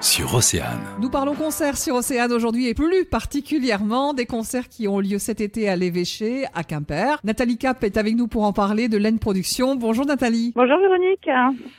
sur Océane. Nous parlons concerts sur Océane aujourd'hui et plus particulièrement des concerts qui ont lieu cet été à l'évêché, à Quimper. Nathalie Cap est avec nous pour en parler de Laine Production. Bonjour Nathalie. Bonjour Véronique.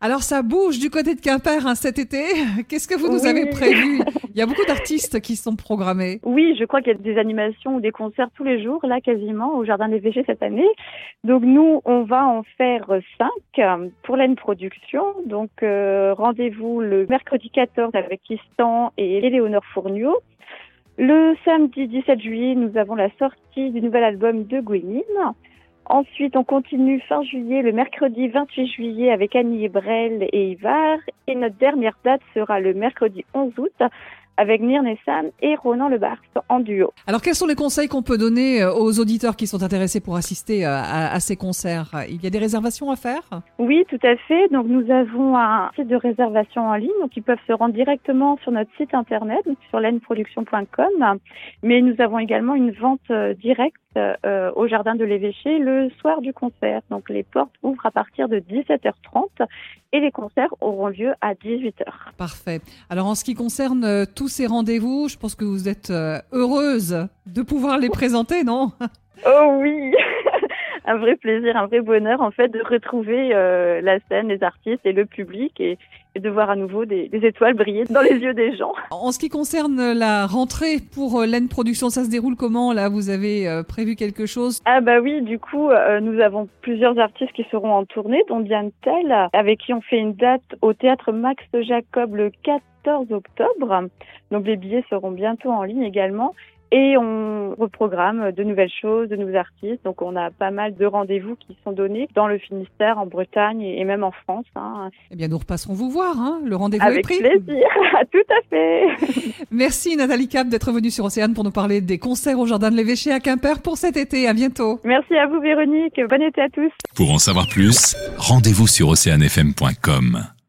Alors ça bouge du côté de Quimper hein, cet été. Qu'est-ce que vous nous avez prévu? Il y a beaucoup d'artistes qui sont programmés. Oui, je crois qu'il y a des animations ou des concerts tous les jours, là quasiment, au Jardin des L'évêché cette année. Donc nous, on va en faire cinq pour Laine Production. Donc euh, rendez-vous le mercredi 14 avec Istan et Éléonore Fourniot. Le samedi 17 juillet, nous avons la sortie du nouvel album de Gwenine. Ensuite, on continue fin juillet, le mercredi 28 juillet avec Annie Ebrel et Ivar. Et notre dernière date sera le mercredi 11 août avec Nir Nessan et Ronan Lebar en duo. Alors, quels sont les conseils qu'on peut donner euh, aux auditeurs qui sont intéressés pour assister euh, à, à, ces concerts? Il y a des réservations à faire? Oui, tout à fait. Donc, nous avons un site de réservation en ligne, donc ils peuvent se rendre directement sur notre site internet, sur lenproduction.com. Mais nous avons également une vente euh, directe euh, au jardin de l'évêché le soir du concert. Donc les portes ouvrent à partir de 17h30 et les concerts auront lieu à 18h. Parfait. Alors en ce qui concerne euh, tous ces rendez-vous, je pense que vous êtes euh, heureuse de pouvoir les présenter, non? Oh oui un vrai plaisir, un vrai bonheur en fait de retrouver euh, la scène, les artistes et le public et, et de voir à nouveau des, des, étoiles briller dans les yeux des gens. En ce qui concerne la rentrée pour euh, l'Aine Production, ça se déroule comment là? Vous avez euh, prévu quelque chose? Ah bah oui, du coup euh, nous avons plusieurs artistes qui seront en tournée, dont Diane Tell, avec qui on fait une date au théâtre Max Jacob le 14 octobre. Donc les billets seront bientôt en ligne également. Et on reprogramme de nouvelles choses, de nouveaux artistes. Donc on a pas mal de rendez-vous qui sont donnés dans le Finistère, en Bretagne et même en France. Hein. Eh bien nous repasserons vous voir, hein le rendez-vous est pris. Avec plaisir, tout à fait. Merci Nathalie Cap d'être venue sur Océane pour nous parler des concerts au Jardin de l'Évêché à Quimper pour cet été. À bientôt. Merci à vous Véronique, bon été à tous. Pour en savoir plus, rendez-vous sur oceanfm.com.